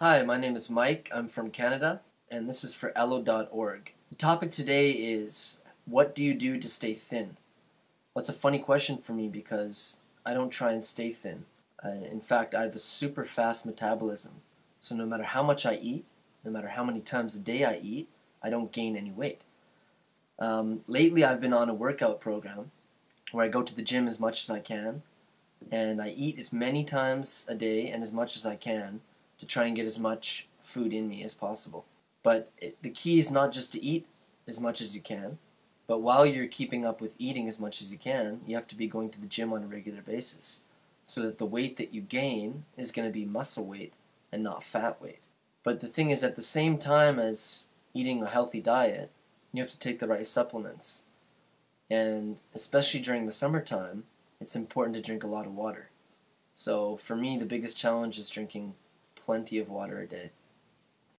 Hi, my name is Mike. I'm from Canada, and this is for elllo.org. The topic today is What do you do to stay thin? Well, a funny question for me because I don't try and stay thin. Uh, in fact, I have a super fast metabolism, so no matter how much I eat, no matter how many times a day I eat, I don't gain any weight. Um, lately, I've been on a workout program where I go to the gym as much as I can, and I eat as many times a day and as much as I can to try and get as much food in me as possible. But it, the key is not just to eat as much as you can, but while you're keeping up with eating as much as you can, you have to be going to the gym on a regular basis so that the weight that you gain is going to be muscle weight and not fat weight. But the thing is, at the same time as eating a healthy diet, you have to take the right supplements. And especially during the summertime, it's important to drink a lot of water. So for me, the biggest challenge is drinking plenty of water a day.